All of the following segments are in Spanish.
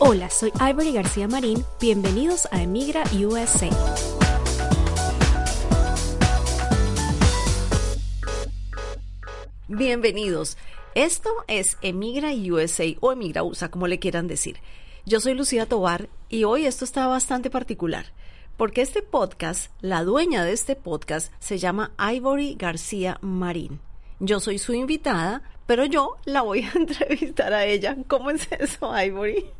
Hola, soy Ivory García Marín. Bienvenidos a Emigra USA. Bienvenidos. Esto es Emigra USA o Emigra USA, como le quieran decir. Yo soy Lucía Tobar y hoy esto está bastante particular, porque este podcast, la dueña de este podcast, se llama Ivory García Marín. Yo soy su invitada, pero yo la voy a entrevistar a ella. ¿Cómo es eso, Ivory?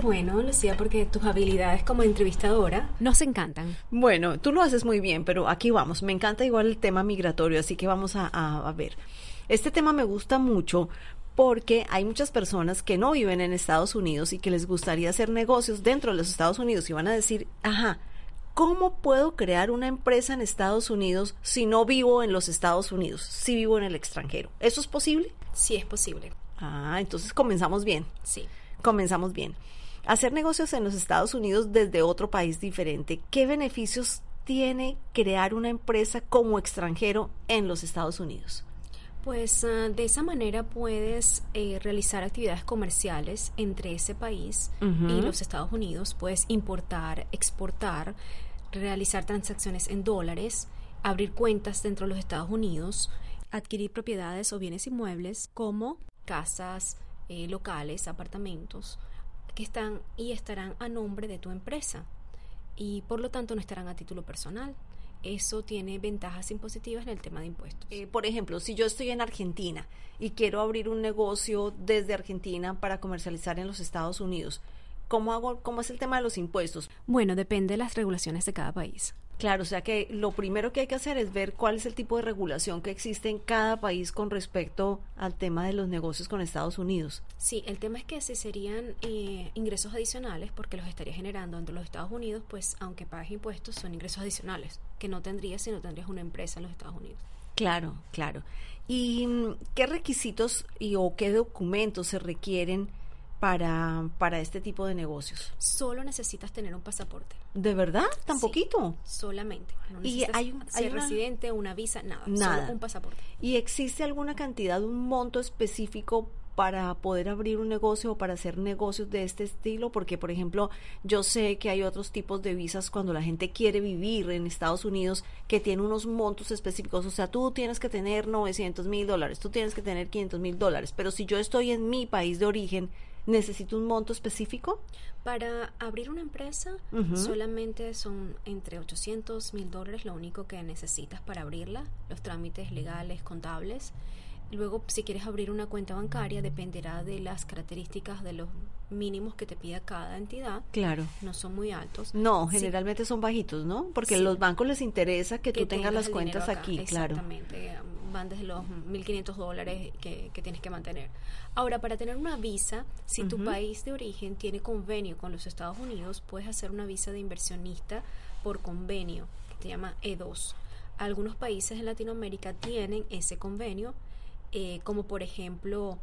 Bueno, Lucía, porque tus habilidades como entrevistadora nos encantan. Bueno, tú lo haces muy bien, pero aquí vamos. Me encanta igual el tema migratorio, así que vamos a, a, a ver. Este tema me gusta mucho porque hay muchas personas que no viven en Estados Unidos y que les gustaría hacer negocios dentro de los Estados Unidos y van a decir, ajá, ¿cómo puedo crear una empresa en Estados Unidos si no vivo en los Estados Unidos, si vivo en el extranjero? ¿Eso es posible? Sí, es posible. Ah, entonces comenzamos bien. Sí. Comenzamos bien. Hacer negocios en los Estados Unidos desde otro país diferente, ¿qué beneficios tiene crear una empresa como extranjero en los Estados Unidos? Pues uh, de esa manera puedes eh, realizar actividades comerciales entre ese país uh -huh. y los Estados Unidos. Puedes importar, exportar, realizar transacciones en dólares, abrir cuentas dentro de los Estados Unidos, adquirir propiedades o bienes inmuebles como casas, eh, locales, apartamentos que están y estarán a nombre de tu empresa y por lo tanto no estarán a título personal eso tiene ventajas impositivas en el tema de impuestos. Eh, por ejemplo, si yo estoy en Argentina y quiero abrir un negocio desde Argentina para comercializar en los Estados Unidos, ¿cómo hago cómo es el tema de los impuestos? Bueno, depende de las regulaciones de cada país. Claro, o sea que lo primero que hay que hacer es ver cuál es el tipo de regulación que existe en cada país con respecto al tema de los negocios con Estados Unidos. Sí, el tema es que si serían eh, ingresos adicionales, porque los estaría generando entre los Estados Unidos, pues aunque pagues impuestos, son ingresos adicionales que no tendrías si no tendrías una empresa en los Estados Unidos. Claro, claro. ¿Y qué requisitos y o qué documentos se requieren para, para este tipo de negocios? Solo necesitas tener un pasaporte. ¿De verdad? ¿Tan sí, poquito? Solamente. No y hay, un, ser hay una... residente, una visa, nada, nada. Solo un pasaporte. ¿Y existe alguna cantidad, un monto específico para poder abrir un negocio o para hacer negocios de este estilo? Porque, por ejemplo, yo sé que hay otros tipos de visas cuando la gente quiere vivir en Estados Unidos que tiene unos montos específicos. O sea, tú tienes que tener 900 mil dólares, tú tienes que tener 500 mil dólares. Pero si yo estoy en mi país de origen, ¿Necesito un monto específico? Para abrir una empresa uh -huh. solamente son entre 800 mil dólares lo único que necesitas para abrirla, los trámites legales, contables. Luego, si quieres abrir una cuenta bancaria, dependerá de las características de los mínimos que te pida cada entidad. Claro. No son muy altos. No, generalmente sí. son bajitos, ¿no? Porque sí. los bancos les interesa que, que tú tengas las cuentas acá. aquí, Exactamente. claro. Van desde los 1.500 dólares que, que, tienes que mantener. Ahora, para tener una visa, si uh -huh. tu país de origen tiene convenio con los Estados Unidos, puedes hacer una visa de inversionista por convenio, que se llama E2. Algunos países en Latinoamérica tienen ese convenio, eh, como por ejemplo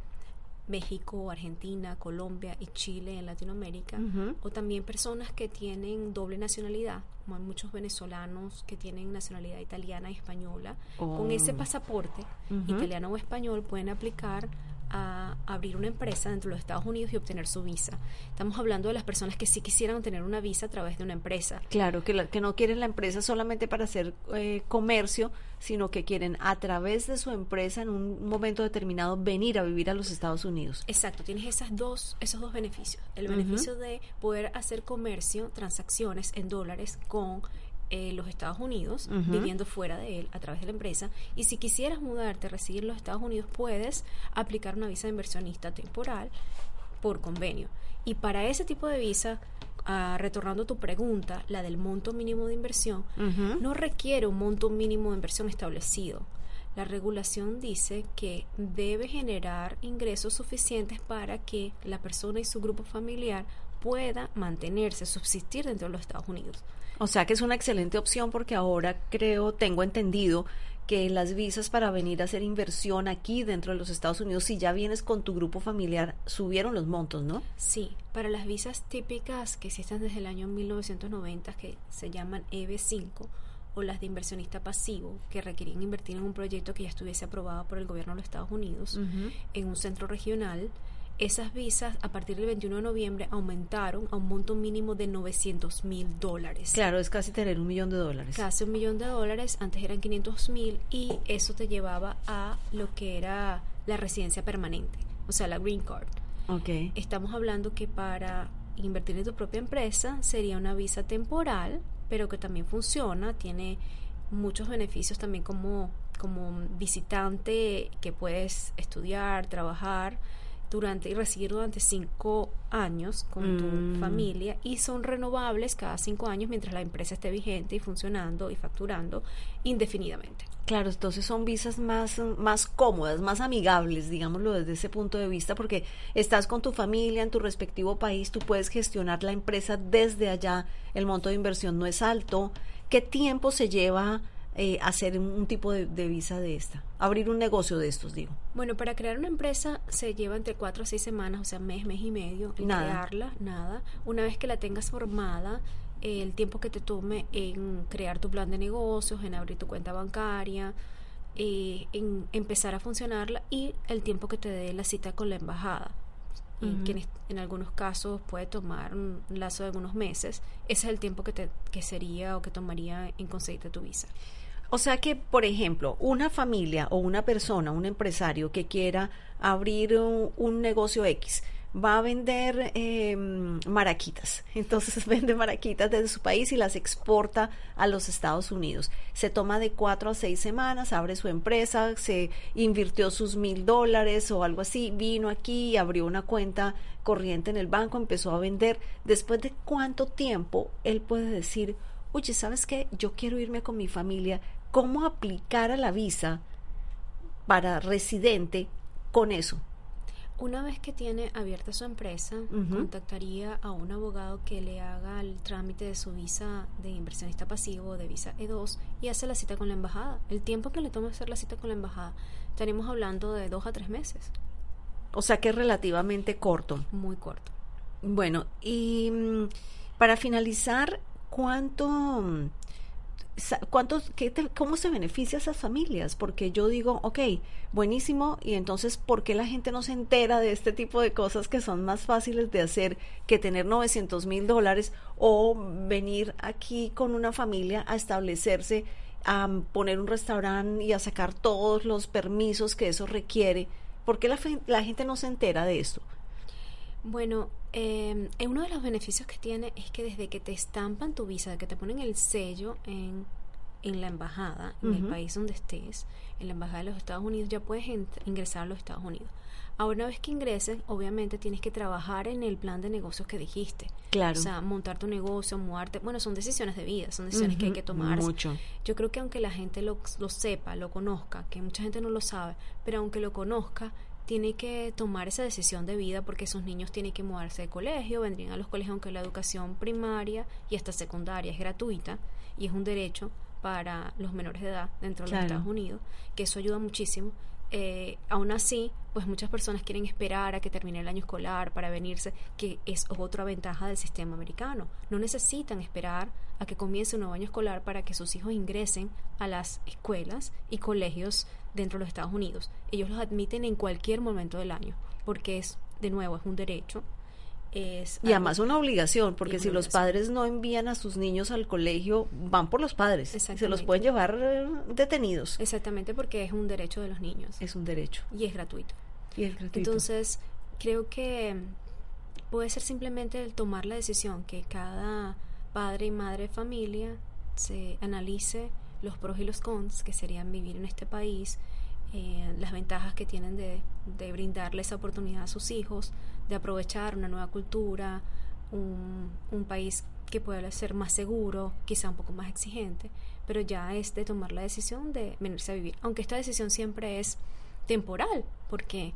México, Argentina, Colombia y Chile en Latinoamérica, uh -huh. o también personas que tienen doble nacionalidad, como hay muchos venezolanos que tienen nacionalidad italiana y española. Oh. Con ese pasaporte uh -huh. italiano o español pueden aplicar a abrir una empresa dentro de los Estados Unidos y obtener su visa. Estamos hablando de las personas que sí quisieran tener una visa a través de una empresa. Claro, que, la, que no quieren la empresa solamente para hacer eh, comercio, sino que quieren a través de su empresa en un momento determinado venir a vivir a los Estados Unidos. Exacto, tienes esas dos, esos dos beneficios. El beneficio uh -huh. de poder hacer comercio, transacciones en dólares con eh, los Estados Unidos, uh -huh. viviendo fuera de él a través de la empresa. Y si quisieras mudarte, residir en los Estados Unidos, puedes aplicar una visa de inversionista temporal por convenio. Y para ese tipo de visa, uh, retornando a tu pregunta, la del monto mínimo de inversión, uh -huh. no requiere un monto mínimo de inversión establecido. La regulación dice que debe generar ingresos suficientes para que la persona y su grupo familiar pueda mantenerse, subsistir dentro de los Estados Unidos. O sea que es una excelente opción porque ahora creo, tengo entendido que las visas para venir a hacer inversión aquí dentro de los Estados Unidos, si ya vienes con tu grupo familiar, subieron los montos, ¿no? Sí, para las visas típicas que existen desde el año 1990, que se llaman EB5, o las de inversionista pasivo, que requerían invertir en un proyecto que ya estuviese aprobado por el gobierno de los Estados Unidos, en un centro regional, esas visas a partir del 21 de noviembre aumentaron a un monto mínimo de 900 mil dólares. Claro, es casi tener un millón de dólares. Casi un millón de dólares, antes eran 500 mil y eso te llevaba a lo que era la residencia permanente, o sea, la green card. Okay. Estamos hablando que para invertir en tu propia empresa sería una visa temporal, pero que también funciona, tiene muchos beneficios también como, como visitante que puedes estudiar, trabajar durante y recibir durante cinco años con tu Mm. familia y son renovables cada cinco años mientras la empresa esté vigente y funcionando y facturando indefinidamente. Claro, entonces son visas más, más cómodas, más amigables, digámoslo desde ese punto de vista, porque estás con tu familia en tu respectivo país, tú puedes gestionar la empresa desde allá, el monto de inversión no es alto. ¿Qué tiempo se lleva eh, hacer un, un tipo de, de visa de esta? Abrir un negocio de estos, digo. Bueno, para crear una empresa se lleva entre cuatro a seis semanas, o sea, mes, mes y medio, en Nada. crearla, nada. Una vez que la tengas formada, eh, el tiempo que te tome en crear tu plan de negocios, en abrir tu cuenta bancaria, eh, en empezar a funcionarla y el tiempo que te dé la cita con la embajada. Ujú. que en, en algunos casos puede tomar un lazo de algunos meses. Ese es el tiempo que, te, que sería o que tomaría en conseguirte tu visa. O sea que, por ejemplo, una familia o una persona, un empresario que quiera abrir un, negocio X, va a vender eh, maraquitas. Entonces vende maraquitas desde su país y las exporta a los Estados Unidos. Se toma de cuatro a seis semanas, abre su empresa, se invirtió sus mil dólares o algo así, vino aquí, abrió una cuenta corriente en el banco, empezó a vender. Después de cuánto tiempo él puede decir, oye, ¿sabes qué? Yo quiero irme con mi familia. ¿Cómo aplicar a la visa para residente con eso? Una vez que tiene abierta su empresa, contactaría a un abogado que le haga el trámite de su visa de inversionista pasivo, de visa E2, y hace la cita con la embajada. El tiempo que le toma hacer la cita con la embajada, estaremos hablando de dos a tres meses, O sea que es relativamente corto. muy corto. Bueno, y mm, para finalizar, ¿cuánto, mm, cuántos, qué cómo se beneficia a esas familias? Porque yo digo, ok, buenísimo, y entonces, ¿por qué la gente no se entera de este tipo de cosas que son más fáciles de hacer que tener 900 mil dólares o venir aquí con una familia a establecerse, a poner un restaurante y a sacar todos los permisos que eso requiere? ¿Por qué la, la gente no se entera de esto? Bueno, eh, eh, uno de los beneficios que tiene es que desde que te estampan tu visa, de que te ponen el sello en, en la embajada, en el país donde estés, en la embajada de los Estados Unidos, ya puedes ingresar a los Estados Unidos. Ahora, una vez que ingreses, obviamente tienes que trabajar en el plan de negocios que dijiste. Claro. O sea, montar tu negocio, mudarte. Bueno, son decisiones de vida, son decisiones que hay que tomar. Mucho. Yo creo que aunque la gente lo, lo sepa, lo conozca, que mucha gente no lo sabe, pero aunque lo conozca, tiene que tomar esa decisión de vida porque esos niños tienen que mudarse de colegio, vendrían a los colegios aunque la educación primaria y hasta secundaria es gratuita y es un derecho para los menores de edad dentro de Claro. los Estados Unidos, que eso ayuda muchísimo. Eh, aún así, pues muchas personas quieren esperar a que termine el año escolar para venirse, que es otra ventaja del sistema americano. No necesitan esperar a que comience un nuevo año escolar para que sus hijos ingresen a las escuelas y colegios dentro de los Estados Unidos. Ellos los admiten en cualquier momento del año, porque es, de nuevo, es un derecho. Es Y además una obligación, porque si los padres no envían a sus niños al colegio, van por los padres. y Se los pueden llevar eh, detenidos. Exactamente porque es un derecho de los niños Es un derecho. y es gratuito. Y es gratuito. Entonces, creo que puede ser simplemente el tomar la decisión que cada padre y madre de familia se analice los pros y los cons que serían vivir en este país, eh, las ventajas que tienen de, de brindarle esa oportunidad a sus hijos, de aprovechar una nueva cultura, un, un país que puede ser más seguro, quizá un poco más exigente, pero ya es de tomar la decisión de venirse a vivir. Aunque esta decisión siempre es temporal, porque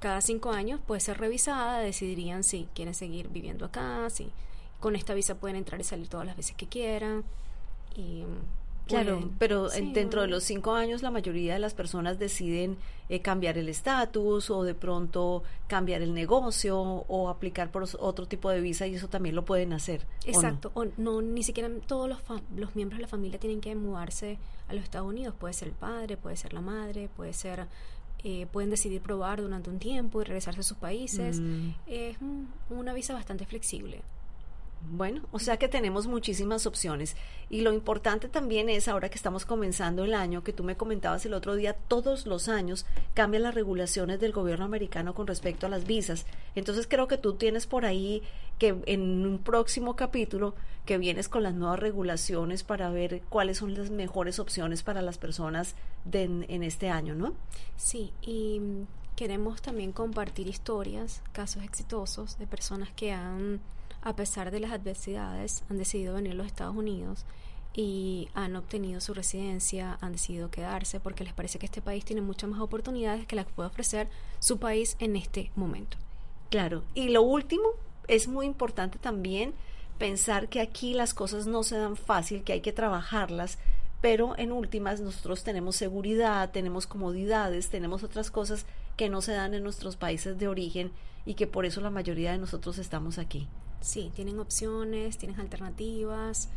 cada cinco años puede ser revisada, decidirían si quieren seguir viviendo acá, si con esta visa pueden entrar y salir todas las veces que quieran. Y Claro, pero dentro de los cinco años la mayoría de las personas deciden eh, cambiar el estatus o de pronto cambiar el negocio o aplicar por otro tipo de visa y eso también lo pueden hacer. Exacto, o no, ni siquiera todos los, los miembros de la familia tienen que mudarse a los Estados Unidos, puede ser el padre, puede ser la madre, puede ser... Eh, pueden decidir probar durante un tiempo y regresarse a sus países. Mm. Es una visa bastante flexible. Bueno, o sea que tenemos muchísimas opciones. Y lo importante también es, ahora que estamos comenzando el año, que tú me comentabas el otro día, todos los años cambian las regulaciones del gobierno americano con respecto a las visas. Entonces creo que tú tienes por ahí que en un próximo capítulo que vienes con las nuevas regulaciones para ver cuáles son las mejores opciones para las personas en este año, ¿no? Sí, y queremos también compartir historias, casos exitosos de personas que han a pesar de las adversidades, han decidido venir a los Estados Unidos y han obtenido su residencia, han decidido quedarse porque les parece que este país tiene muchas más oportunidades que las que puede ofrecer su país en este momento. Claro, y lo último, es muy importante también pensar que aquí las cosas no se dan fácil, que hay que trabajarlas, pero en últimas nosotros tenemos seguridad, tenemos comodidades, tenemos otras cosas que no se dan en nuestros países de origen y que por eso la mayoría de nosotros estamos aquí. Sí, tienen opciones, tienes alternativas,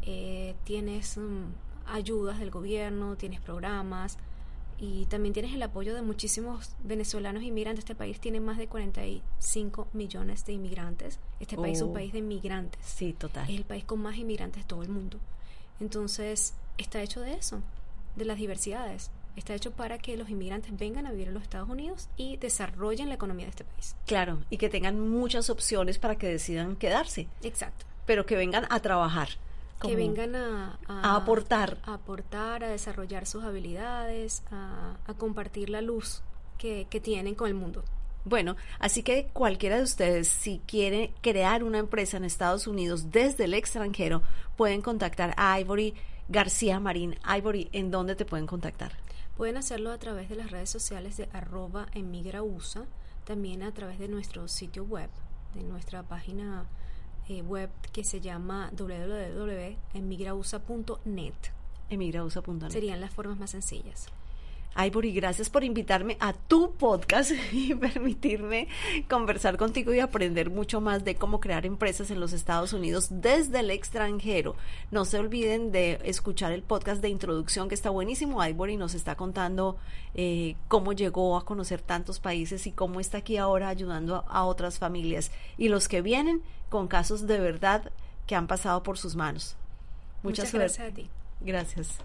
eh, tienes mm, ayudas del gobierno, tienes programas y también tienes el apoyo de muchísimos venezolanos inmigrantes. Este país tiene más de 45 millones de inmigrantes. Este país es un oh. país de inmigrantes. Sí, total. Es el país con más inmigrantes de todo el mundo. Entonces, está hecho de eso, de las diversidades está hecho para que los inmigrantes vengan a vivir en los Estados Unidos y desarrollen la economía de este país. Claro, y que tengan muchas opciones para que decidan quedarse. Exacto. Pero que vengan a trabajar. Que vengan a, aportar. A aportar, a desarrollar sus habilidades, a, compartir la luz que, que tienen con el mundo. Bueno, así que cualquiera de ustedes, si quiere crear una empresa en Estados Unidos desde el extranjero, pueden contactar a Ivory García Marín. Ivory, ¿en dónde te pueden contactar? Pueden hacerlo a través de las redes sociales de arroba emigrausa, también a través de nuestro sitio web, de nuestra página eh, web que se llama www.emigrausa.net. Emigrausa.net. Serían las formas más sencillas. Ivory, gracias por invitarme a tu podcast y permitirme conversar contigo y aprender mucho más de cómo crear empresas en los Estados Unidos desde el extranjero. No se olviden de escuchar el podcast de introducción que está buenísimo. Ivory nos está contando eh, cómo llegó a conocer tantos países y cómo está aquí ahora ayudando a, otras familias y los que vienen con casos de verdad que han pasado por sus manos. Muchas gracias a ti. Gracias.